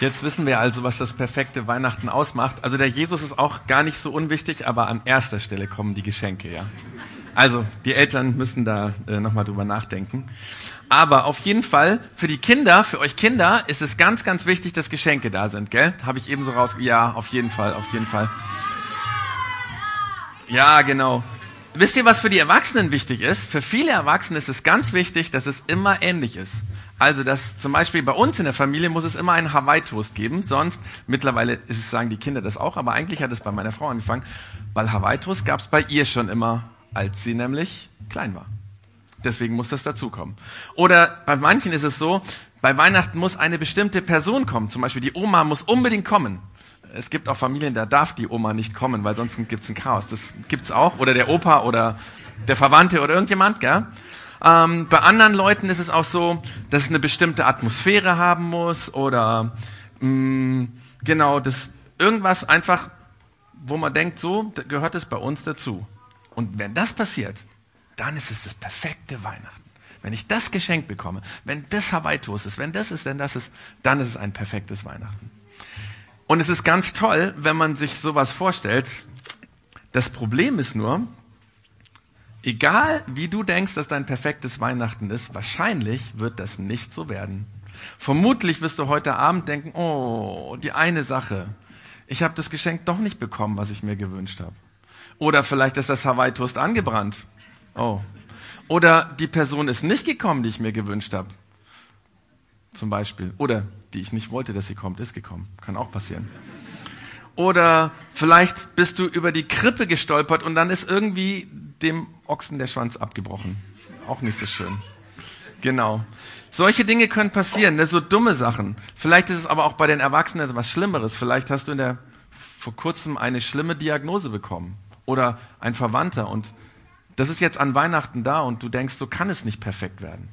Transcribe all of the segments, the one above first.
Jetzt wissen wir also, was das perfekte Weihnachten ausmacht. Also der Jesus ist auch gar nicht so unwichtig, aber an erster Stelle kommen die Geschenke, ja. Also die Eltern müssen da äh, nochmal drüber nachdenken. Aber auf jeden Fall für die Kinder, für euch Kinder ist es ganz, ganz wichtig, dass Geschenke da sind, gell? Habe ich eben so raus. Ja, auf jeden Fall, auf jeden Fall. Ja, genau. Wisst ihr, was für die Erwachsenen wichtig ist? Für viele Erwachsene ist es ganz wichtig, dass es immer ähnlich ist. Also, dass zum Beispiel bei uns in der Familie muss es immer einen Hawaii-Toast geben, sonst, mittlerweile ist es, sagen die Kinder das auch, aber eigentlich hat es bei meiner Frau angefangen, weil Hawaii-Toast gab es bei ihr schon immer, als sie nämlich klein war. Deswegen muss das dazukommen. Oder bei manchen ist es so, bei Weihnachten muss eine bestimmte Person kommen. Zum Beispiel die Oma muss unbedingt kommen. Es gibt auch Familien, da darf die Oma nicht kommen, weil sonst gibt es ein Chaos. Das gibt's auch. Oder der Opa oder der Verwandte oder irgendjemand, gell? Ähm, bei anderen Leuten ist es auch so, dass es eine bestimmte Atmosphäre haben muss oder mh, mm, genau, das irgendwas einfach, wo man denkt, so gehört es bei uns dazu. Und wenn das passiert, dann ist es das perfekte Weihnachten. Wenn ich das Geschenk bekomme, wenn das Hawaii-Toast ist, wenn das ist, denn das ist, dann ist es ein perfektes Weihnachten. Und es ist ganz toll, wenn man sich sowas vorstellt. Das Problem ist nur, Egal wie du denkst, dass dein perfektes Weihnachten ist, wahrscheinlich wird das nicht so werden. Vermutlich wirst du heute Abend denken, oh, die eine Sache. Ich habe das Geschenk doch nicht bekommen, was ich mir gewünscht habe. Oder vielleicht ist das Hawaii-Toast angebrannt. Oh. Oder die Person ist nicht gekommen, die ich mir gewünscht habe. Zum Beispiel. Oder die ich nicht wollte, dass sie kommt, ist gekommen. Kann auch passieren. Oder vielleicht bist du über die Krippe gestolpert und dann ist irgendwie dem Ochsen der Schwanz abgebrochen. Auch nicht so schön. Genau. Solche Dinge können passieren, ne? so dumme Sachen. Vielleicht ist es aber auch bei den Erwachsenen etwas Schlimmeres. Vielleicht hast du in der, vor kurzem eine schlimme Diagnose bekommen. Oder ein Verwandter. Und das ist jetzt an Weihnachten da und du denkst, so kann es nicht perfekt werden.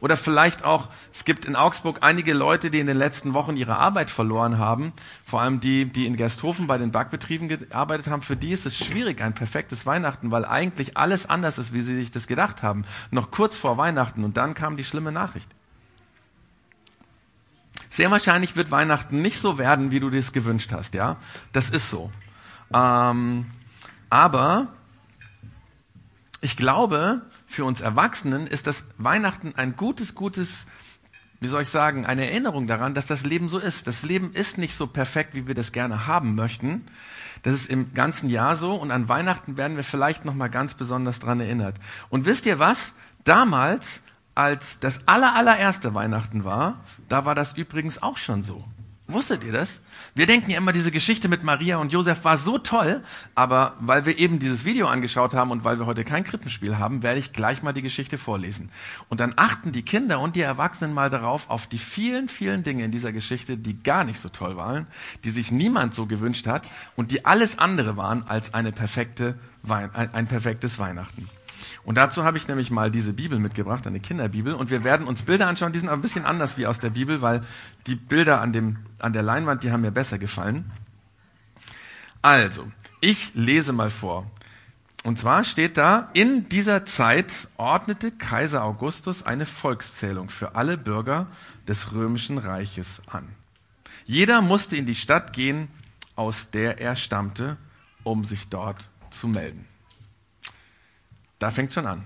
Oder vielleicht auch, es gibt in Augsburg einige Leute, die in den letzten Wochen ihre Arbeit verloren haben. Vor allem die, die in Gersthofen bei den Backbetrieben gearbeitet haben. Für die ist es schwierig, ein perfektes Weihnachten, weil eigentlich alles anders ist, wie sie sich das gedacht haben. Noch kurz vor Weihnachten und dann kam die schlimme Nachricht. Sehr wahrscheinlich wird Weihnachten nicht so werden, wie du dir es gewünscht hast, ja. Das ist so. Ähm, aber ich glaube, für uns Erwachsenen ist das Weihnachten ein gutes, gutes, wie soll ich sagen, eine Erinnerung daran, dass das Leben so ist. Das Leben ist nicht so perfekt, wie wir das gerne haben möchten. Das ist im ganzen Jahr so und an Weihnachten werden wir vielleicht noch mal ganz besonders dran erinnert. Und wisst ihr was? Damals, als das aller, allererste Weihnachten war, da war das übrigens auch schon so. Wusstet ihr das? Wir denken ja immer, diese Geschichte mit Maria und Josef war so toll, aber weil wir eben dieses Video angeschaut haben und weil wir heute kein Krippenspiel haben, werde ich gleich mal die Geschichte vorlesen. Und dann achten die Kinder und die Erwachsenen mal darauf, auf die vielen, vielen Dinge in dieser Geschichte, die gar nicht so toll waren, die sich niemand so gewünscht hat und die alles andere waren als eine perfekte, ein, ein perfektes Weihnachten. Und dazu habe ich nämlich mal diese Bibel mitgebracht, eine Kinderbibel, und wir werden uns Bilder anschauen, die sind aber ein bisschen anders wie aus der Bibel, weil die Bilder an, dem, an der Leinwand, die haben mir besser gefallen. Also, ich lese mal vor. Und zwar steht da, in dieser Zeit ordnete Kaiser Augustus eine Volkszählung für alle Bürger des römischen Reiches an. Jeder musste in die Stadt gehen, aus der er stammte, um sich dort zu melden. Da fängt schon an.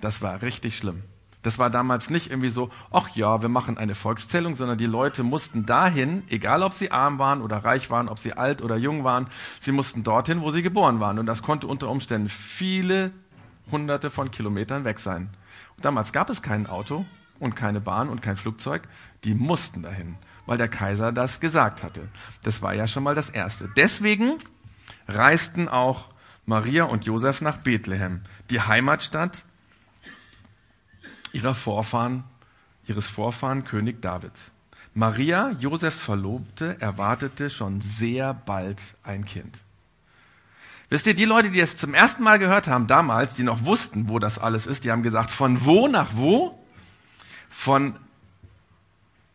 Das war richtig schlimm. Das war damals nicht irgendwie so, ach ja, wir machen eine Volkszählung, sondern die Leute mussten dahin, egal ob sie arm waren oder reich waren, ob sie alt oder jung waren, sie mussten dorthin, wo sie geboren waren. Und das konnte unter Umständen viele hunderte von Kilometern weg sein. Und damals gab es kein Auto und keine Bahn und kein Flugzeug. Die mussten dahin, weil der Kaiser das gesagt hatte. Das war ja schon mal das Erste. Deswegen reisten auch Maria und Josef nach Bethlehem, die Heimatstadt ihrer Vorfahren, ihres Vorfahren König Davids. Maria, Josefs Verlobte, erwartete schon sehr bald ein Kind. Wisst ihr, die Leute, die es zum ersten Mal gehört haben, damals, die noch wussten, wo das alles ist, die haben gesagt, von wo nach wo? Von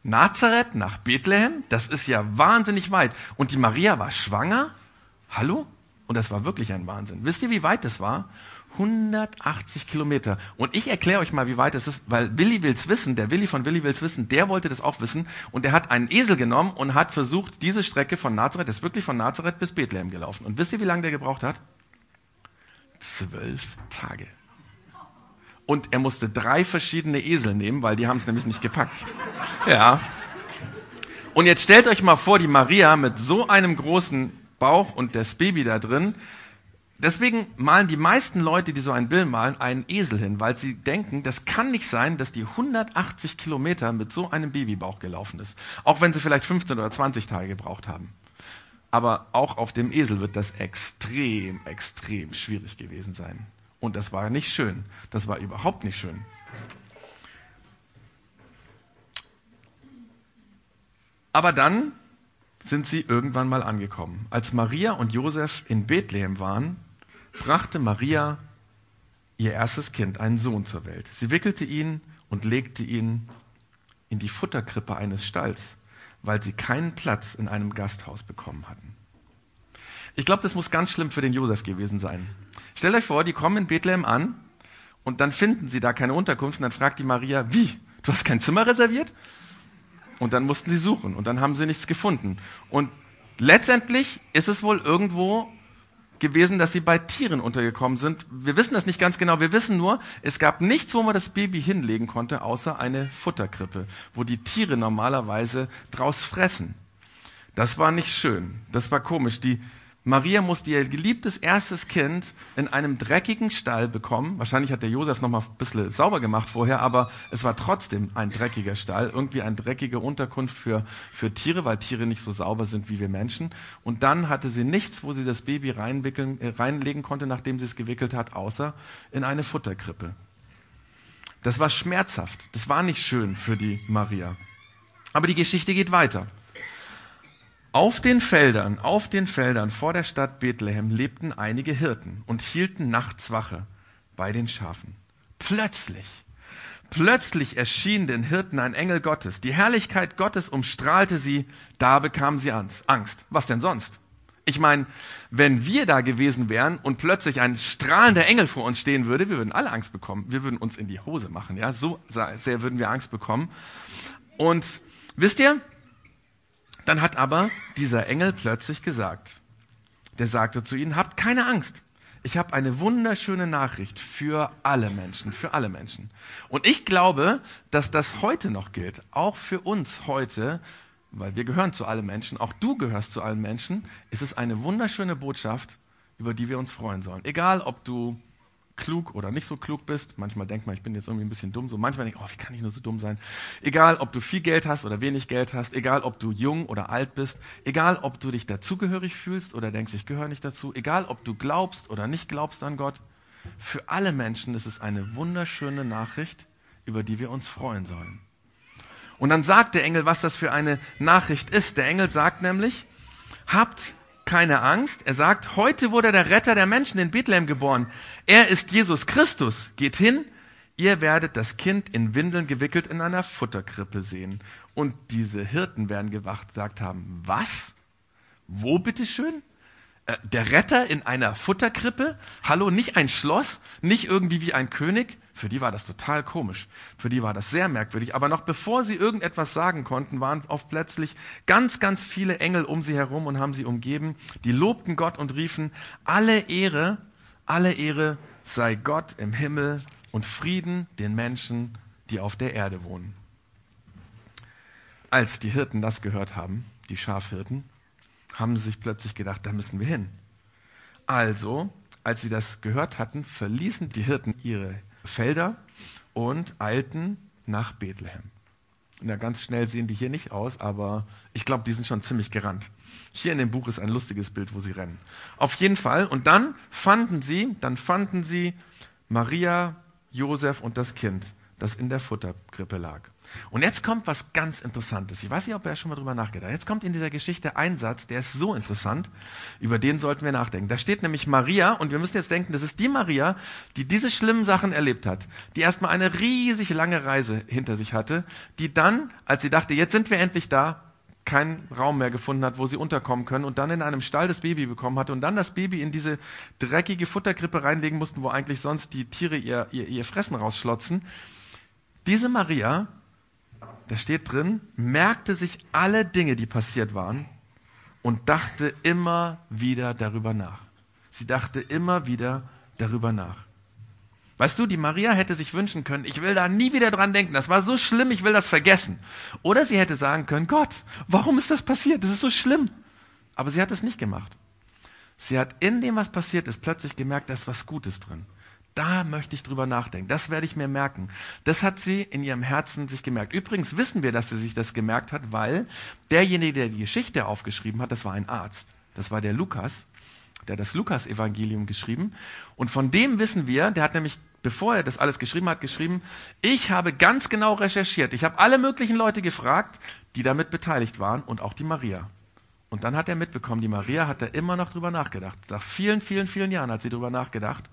Nazareth nach Bethlehem? Das ist ja wahnsinnig weit. Und die Maria war schwanger? Hallo? Und das war wirklich ein Wahnsinn. Wisst ihr, wie weit das war? 180 Kilometer. Und ich erkläre euch mal, wie weit es ist, weil Willi will's wissen, der Willi von Willi will's wissen, der wollte das auch wissen. Und der hat einen Esel genommen und hat versucht, diese Strecke von Nazareth, das ist wirklich von Nazareth bis Bethlehem gelaufen. Und wisst ihr, wie lange der gebraucht hat? Zwölf Tage. Und er musste drei verschiedene Esel nehmen, weil die haben es nämlich nicht gepackt. Ja. Und jetzt stellt euch mal vor, die Maria mit so einem großen Bauch und das Baby da drin, Deswegen malen die meisten Leute, die so ein Bild malen, einen Esel hin, weil sie denken, das kann nicht sein, dass die 180 Kilometer mit so einem Babybauch gelaufen ist. Auch wenn sie vielleicht 15 oder 20 Tage gebraucht haben. Aber auch auf dem Esel wird das extrem, extrem schwierig gewesen sein. Und das war nicht schön. Das war überhaupt nicht schön. Aber dann sind sie irgendwann mal angekommen. Als Maria und Josef in Bethlehem waren, brachte Maria ihr erstes Kind, einen Sohn zur Welt. Sie wickelte ihn und legte ihn in die Futterkrippe eines Stalls, weil sie keinen Platz in einem Gasthaus bekommen hatten. Ich glaube, das muss ganz schlimm für den Josef gewesen sein. Stellt euch vor, die kommen in Bethlehem an und dann finden sie da keine Unterkunft und dann fragt die Maria, wie? Du hast kein Zimmer reserviert? Und dann mussten sie suchen und dann haben sie nichts gefunden. Und letztendlich ist es wohl irgendwo gewesen, dass sie bei Tieren untergekommen sind. Wir wissen das nicht ganz genau. Wir wissen nur, es gab nichts, wo man das Baby hinlegen konnte, außer eine Futterkrippe, wo die Tiere normalerweise draus fressen. Das war nicht schön. Das war komisch. Die Maria musste ihr geliebtes erstes Kind in einem dreckigen Stall bekommen. Wahrscheinlich hat der Josef noch mal ein bisschen sauber gemacht vorher, aber es war trotzdem ein dreckiger Stall, irgendwie eine dreckige Unterkunft für, für Tiere, weil Tiere nicht so sauber sind wie wir Menschen. Und dann hatte sie nichts, wo sie das Baby reinwickeln, äh, reinlegen konnte, nachdem sie es gewickelt hat, außer in eine Futterkrippe. Das war schmerzhaft. Das war nicht schön für die Maria. Aber die Geschichte geht weiter. Auf den Feldern, auf den Feldern vor der Stadt Bethlehem lebten einige Hirten und hielten nachts Wache bei den Schafen. Plötzlich, plötzlich erschien den Hirten ein Engel Gottes. Die Herrlichkeit Gottes umstrahlte sie, da bekamen sie Angst. Was denn sonst? Ich meine, wenn wir da gewesen wären und plötzlich ein strahlender Engel vor uns stehen würde, wir würden alle Angst bekommen. Wir würden uns in die Hose machen, ja. So sehr würden wir Angst bekommen. Und wisst ihr, dann hat aber dieser Engel plötzlich gesagt, der sagte zu ihnen, habt keine Angst. Ich habe eine wunderschöne Nachricht für alle Menschen, für alle Menschen. Und ich glaube, dass das heute noch gilt, auch für uns heute, weil wir gehören zu allen Menschen, auch du gehörst zu allen Menschen, ist es eine wunderschöne Botschaft, über die wir uns freuen sollen. Egal, ob du klug oder nicht so klug bist. Manchmal denkt man, ich bin jetzt irgendwie ein bisschen dumm. So manchmal denke ich, oh, wie kann ich nur so dumm sein? Egal, ob du viel Geld hast oder wenig Geld hast, egal, ob du jung oder alt bist, egal, ob du dich dazugehörig fühlst oder denkst, ich gehöre nicht dazu, egal, ob du glaubst oder nicht glaubst an Gott. Für alle Menschen ist es eine wunderschöne Nachricht, über die wir uns freuen sollen. Und dann sagt der Engel, was das für eine Nachricht ist. Der Engel sagt nämlich, habt keine Angst. Er sagt, heute wurde der Retter der Menschen in Bethlehem geboren. Er ist Jesus Christus. Geht hin, ihr werdet das Kind in Windeln gewickelt in einer Futterkrippe sehen. Und diese Hirten werden gewacht, sagt haben, was? Wo bitteschön? Äh, der Retter in einer Futterkrippe? Hallo, nicht ein Schloss, nicht irgendwie wie ein König, für die war das total komisch. Für die war das sehr merkwürdig. Aber noch bevor sie irgendetwas sagen konnten, waren oft plötzlich ganz, ganz viele Engel um sie herum und haben sie umgeben. Die lobten Gott und riefen, alle Ehre, alle Ehre sei Gott im Himmel und Frieden den Menschen, die auf der Erde wohnen. Als die Hirten das gehört haben, die Schafhirten, haben sie sich plötzlich gedacht, da müssen wir hin. Also, als sie das gehört hatten, verließen die Hirten ihre Felder und eilten nach Bethlehem. Na, ganz schnell sehen die hier nicht aus, aber ich glaube, die sind schon ziemlich gerannt. Hier in dem Buch ist ein lustiges Bild, wo sie rennen. Auf jeden Fall. Und dann fanden sie, dann fanden sie Maria, Josef und das Kind, das in der Futterkrippe lag. Und jetzt kommt was ganz Interessantes. Ich weiß nicht, ob er schon mal drüber nachgedacht hat. Jetzt kommt in dieser Geschichte ein Satz, der ist so interessant, über den sollten wir nachdenken. Da steht nämlich Maria, und wir müssen jetzt denken, das ist die Maria, die diese schlimmen Sachen erlebt hat, die erstmal eine riesig lange Reise hinter sich hatte, die dann, als sie dachte, jetzt sind wir endlich da, keinen Raum mehr gefunden hat, wo sie unterkommen können und dann in einem Stall das Baby bekommen hatte und dann das Baby in diese dreckige Futterkrippe reinlegen mussten, wo eigentlich sonst die Tiere ihr, ihr, ihr Fressen rausschlotzen. Diese Maria, da steht drin, merkte sich alle Dinge, die passiert waren und dachte immer wieder darüber nach. Sie dachte immer wieder darüber nach. Weißt du, die Maria hätte sich wünschen können, ich will da nie wieder dran denken, das war so schlimm, ich will das vergessen. Oder sie hätte sagen können, Gott, warum ist das passiert? Das ist so schlimm. Aber sie hat es nicht gemacht. Sie hat in dem, was passiert ist, plötzlich gemerkt, da ist was Gutes drin. Da möchte ich drüber nachdenken. Das werde ich mir merken. Das hat sie in ihrem Herzen sich gemerkt. Übrigens wissen wir, dass sie sich das gemerkt hat, weil derjenige, der die Geschichte aufgeschrieben hat, das war ein Arzt. Das war der Lukas. Der das Lukas-Evangelium geschrieben. Und von dem wissen wir, der hat nämlich bevor er das alles geschrieben hat, geschrieben, ich habe ganz genau recherchiert. Ich habe alle möglichen Leute gefragt, die damit beteiligt waren und auch die Maria. Und dann hat er mitbekommen, die Maria hat da immer noch drüber nachgedacht. Nach vielen, vielen, vielen Jahren hat sie drüber nachgedacht,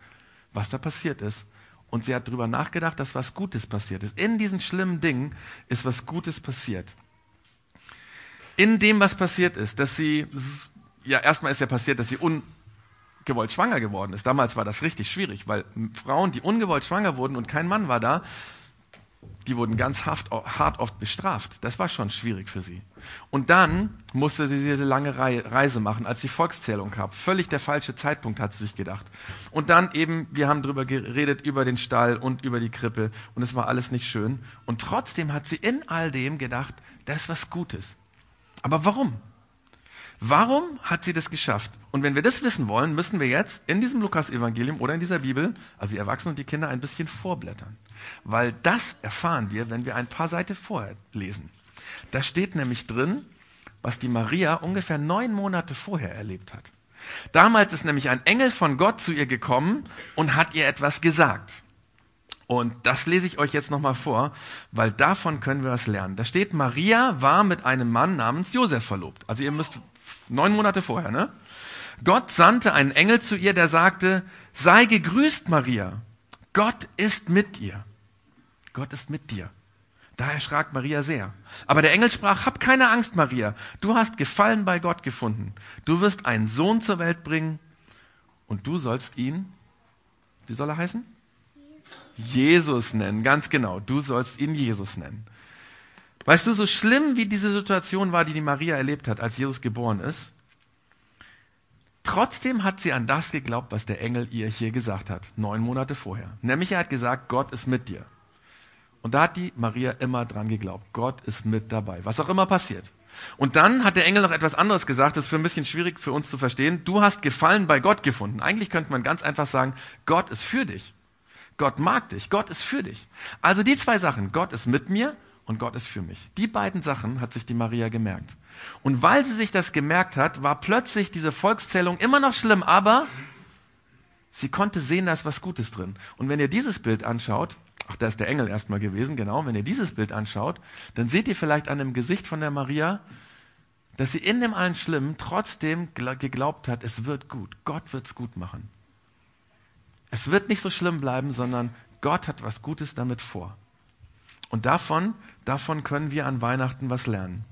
was da passiert ist. Und sie hat drüber nachgedacht, dass was Gutes passiert ist. In diesen schlimmen Dingen ist was Gutes passiert. In dem, was passiert ist, dass sie, ja, erstmal ist ja passiert, dass sie un, gewollt schwanger geworden ist. Damals war das richtig schwierig, weil Frauen, die ungewollt schwanger wurden und kein Mann war da, die wurden ganz hart, hart oft bestraft. Das war schon schwierig für sie. Und dann musste sie diese lange Reise machen, als die Volkszählung kam. Völlig der falsche Zeitpunkt, hat sie sich gedacht. Und dann eben, wir haben drüber geredet, über den Stall und über die Krippe. Und es war alles nicht schön. Und trotzdem hat sie in all dem gedacht, das ist was Gutes. Aber warum? Warum hat sie das geschafft? Und wenn wir das wissen wollen, müssen wir jetzt in diesem Lukas-Evangelium oder in dieser Bibel, also die Erwachsenen und die Kinder, ein bisschen vorblättern. Weil das erfahren wir, wenn wir ein paar Seiten vorher lesen. Da steht nämlich drin, was die Maria ungefähr neun Monate vorher erlebt hat. Damals ist nämlich ein Engel von Gott zu ihr gekommen und hat ihr etwas gesagt. Und das lese ich euch jetzt nochmal vor, weil davon können wir was lernen. Da steht, Maria war mit einem Mann namens Josef verlobt. Also ihr müsst neun Monate vorher, ne? Gott sandte einen Engel zu ihr, der sagte, sei gegrüßt, Maria. Gott ist mit dir. Gott ist mit dir. Da erschrak Maria sehr. Aber der Engel sprach, hab keine Angst, Maria. Du hast Gefallen bei Gott gefunden. Du wirst einen Sohn zur Welt bringen und du sollst ihn, wie soll er heißen? Jesus nennen, ganz genau. Du sollst ihn Jesus nennen. Weißt du, so schlimm wie diese Situation war, die die Maria erlebt hat, als Jesus geboren ist, trotzdem hat sie an das geglaubt, was der Engel ihr hier gesagt hat, neun Monate vorher. Nämlich er hat gesagt, Gott ist mit dir. Und da hat die Maria immer dran geglaubt, Gott ist mit dabei, was auch immer passiert. Und dann hat der Engel noch etwas anderes gesagt, das ist für ein bisschen schwierig für uns zu verstehen. Du hast Gefallen bei Gott gefunden. Eigentlich könnte man ganz einfach sagen, Gott ist für dich. Gott mag dich. Gott ist für dich. Also die zwei Sachen. Gott ist mit mir und Gott ist für mich. Die beiden Sachen hat sich die Maria gemerkt. Und weil sie sich das gemerkt hat, war plötzlich diese Volkszählung immer noch schlimm, aber sie konnte sehen, da ist was Gutes drin. Und wenn ihr dieses Bild anschaut, ach, da ist der Engel erstmal gewesen, genau, wenn ihr dieses Bild anschaut, dann seht ihr vielleicht an dem Gesicht von der Maria, dass sie in dem allen Schlimmen trotzdem geglaubt hat, es wird gut. Gott wird's gut machen. Es wird nicht so schlimm bleiben, sondern Gott hat was Gutes damit vor. Und davon, davon können wir an Weihnachten was lernen.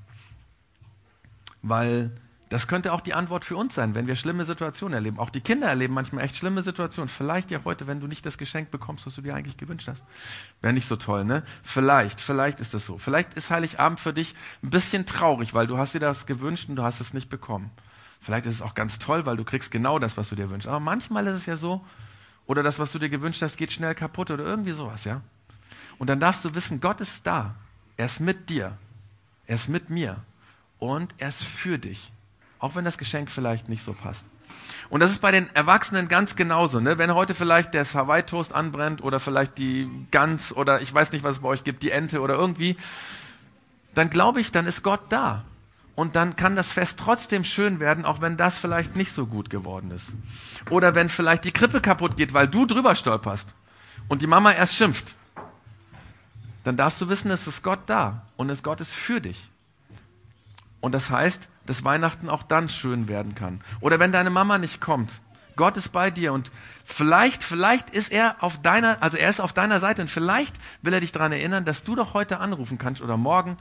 Weil das könnte auch die Antwort für uns sein, wenn wir schlimme Situationen erleben. Auch die Kinder erleben manchmal echt schlimme Situationen. Vielleicht ja heute, wenn du nicht das Geschenk bekommst, was du dir eigentlich gewünscht hast. Wäre nicht so toll, ne? Vielleicht, vielleicht ist das so. Vielleicht ist Heiligabend für dich ein bisschen traurig, weil du hast dir das gewünscht und du hast es nicht bekommen. Vielleicht ist es auch ganz toll, weil du kriegst genau das, was du dir wünschst. Aber manchmal ist es ja so, oder das, was du dir gewünscht hast, geht schnell kaputt oder irgendwie sowas, ja? Und dann darfst du wissen, Gott ist da. Er ist mit dir. Er ist mit mir. Und er ist für dich. Auch wenn das Geschenk vielleicht nicht so passt. Und das ist bei den Erwachsenen ganz genauso. Ne? Wenn heute vielleicht der Hawaii-Toast anbrennt oder vielleicht die Gans oder ich weiß nicht, was es bei euch gibt, die Ente oder irgendwie, dann glaube ich, dann ist Gott da. Und dann kann das Fest trotzdem schön werden, auch wenn das vielleicht nicht so gut geworden ist. Oder wenn vielleicht die Krippe kaputt geht, weil du drüber stolperst und die Mama erst schimpft dann darfst du wissen, es ist Gott da und es Gott ist für dich. Und das heißt, dass Weihnachten auch dann schön werden kann. Oder wenn deine Mama nicht kommt, Gott ist bei dir und vielleicht, vielleicht ist er auf deiner, also er ist auf deiner Seite und vielleicht will er dich daran erinnern, dass du doch heute anrufen kannst oder morgen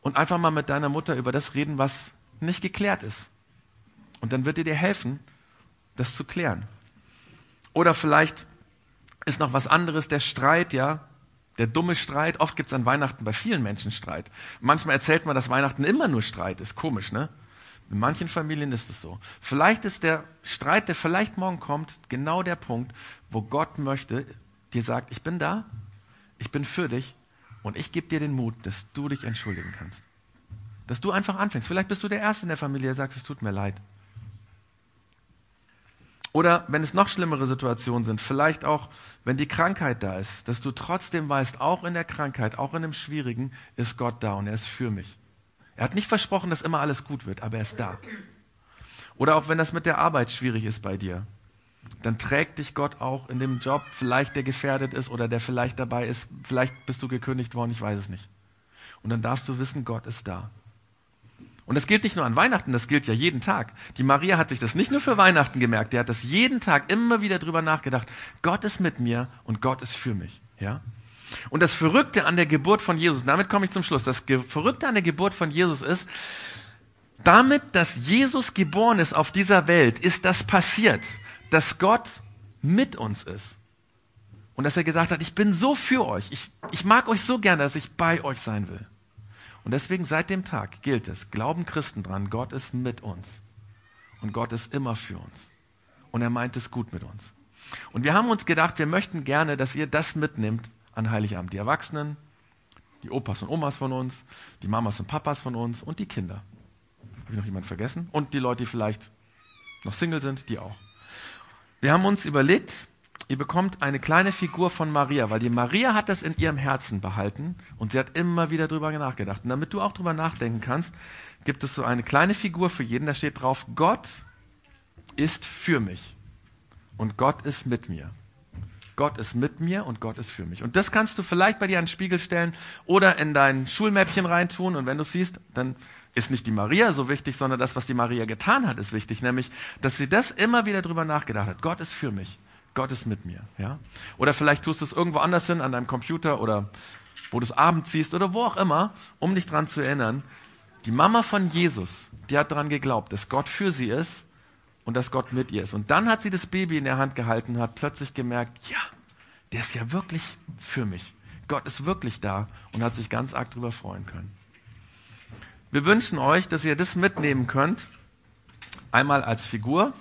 und einfach mal mit deiner Mutter über das reden, was nicht geklärt ist. Und dann wird die dir helfen, das zu klären. Oder vielleicht ist noch was anderes, der Streit, ja, der dumme Streit. Oft gibt es an Weihnachten bei vielen Menschen Streit. Manchmal erzählt man, dass Weihnachten immer nur Streit ist. Komisch, ne? In manchen Familien ist es so. Vielleicht ist der Streit, der vielleicht morgen kommt, genau der Punkt, wo Gott möchte, dir sagt, ich bin da, ich bin für dich und ich gebe dir den Mut, dass du dich entschuldigen kannst. Dass du einfach anfängst. Vielleicht bist du der Erste in der Familie, der sagt, es tut mir leid. Oder wenn es noch schlimmere Situationen sind, vielleicht auch, wenn die Krankheit da ist, dass du trotzdem weißt, auch in der Krankheit, auch in dem Schwierigen, ist Gott da und er ist für mich. Er hat nicht versprochen, dass immer alles gut wird, aber er ist da. Oder auch wenn das mit der Arbeit schwierig ist bei dir, dann trägt dich Gott auch in dem Job, vielleicht der gefährdet ist oder der vielleicht dabei ist, vielleicht bist du gekündigt worden, ich weiß es nicht. Und dann darfst du wissen, Gott ist da. Und das gilt nicht nur an Weihnachten, das gilt ja jeden Tag. Die Maria hat sich das nicht nur für Weihnachten gemerkt, die hat das jeden Tag immer wieder drüber nachgedacht. Gott ist mit mir und Gott ist für mich, ja? Und das Verrückte an der Geburt von Jesus, damit komme ich zum Schluss, das Verrückte an der Geburt von Jesus ist, damit, dass Jesus geboren ist auf dieser Welt, ist das passiert, dass Gott mit uns ist. Und dass er gesagt hat, ich bin so für euch, ich, ich mag euch so gerne, dass ich bei euch sein will. Und deswegen seit dem Tag gilt es, glauben Christen dran, Gott ist mit uns. Und Gott ist immer für uns. Und er meint es gut mit uns. Und wir haben uns gedacht, wir möchten gerne, dass ihr das mitnimmt, an Heiligabend. Die Erwachsenen, die Opas und Omas von uns, die Mamas und Papas von uns und die Kinder. Habe ich noch jemanden vergessen? Und die Leute, die vielleicht noch Single sind, die auch. Wir haben uns überlegt, ihr bekommt eine kleine Figur von Maria, weil die Maria hat das in ihrem Herzen behalten und sie hat immer wieder drüber nachgedacht. Und damit du auch drüber nachdenken kannst, gibt es so eine kleine Figur für jeden, da steht drauf, Gott ist für mich und Gott ist mit mir. Gott ist mit mir und Gott ist für mich. Und das kannst du vielleicht bei dir an den Spiegel stellen oder in dein Schulmäppchen reintun. Und wenn du siehst, dann ist nicht die Maria so wichtig, sondern das, was die Maria getan hat, ist wichtig. Nämlich, dass sie das immer wieder drüber nachgedacht hat. Gott ist für mich. Gott ist mit mir. Ja? Oder vielleicht tust du es irgendwo anders hin, an deinem Computer oder wo du es abends siehst oder wo auch immer, um dich dran zu erinnern. Die Mama von Jesus, die hat daran geglaubt, dass Gott für sie ist und dass Gott mit ihr ist. Und dann hat sie das Baby in der Hand gehalten und hat plötzlich gemerkt, ja, der ist ja wirklich für mich. Gott ist wirklich da und hat sich ganz arg darüber freuen können. Wir wünschen euch, dass ihr das mitnehmen könnt, einmal als Figur,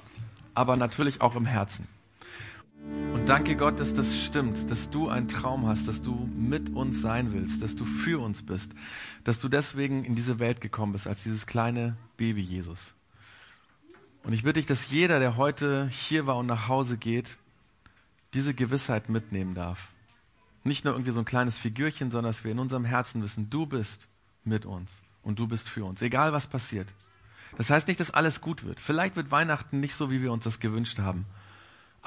aber natürlich auch im Herzen. Und danke Gott, dass das stimmt, dass du einen Traum hast, dass du mit uns sein willst, dass du für uns bist, dass du deswegen in diese Welt gekommen bist als dieses kleine Baby Jesus. Und ich bitte dich, dass jeder, der heute hier war und nach Hause geht, diese Gewissheit mitnehmen darf. Nicht nur irgendwie so ein kleines Figürchen, sondern dass wir in unserem Herzen wissen, du bist mit uns und du bist für uns, egal was passiert. Das heißt nicht, dass alles gut wird. Vielleicht wird Weihnachten nicht so, wie wir uns das gewünscht haben,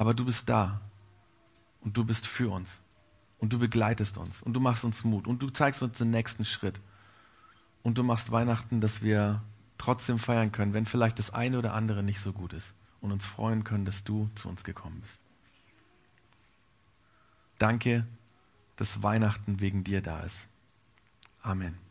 aber du bist da und du bist für uns und du begleitest uns und du machst uns Mut und du zeigst uns den nächsten Schritt und du machst Weihnachten, dass wir trotzdem feiern können, wenn vielleicht das eine oder andere nicht so gut ist und uns freuen können, dass du zu uns gekommen bist. Danke, dass Weihnachten wegen dir da ist. Amen.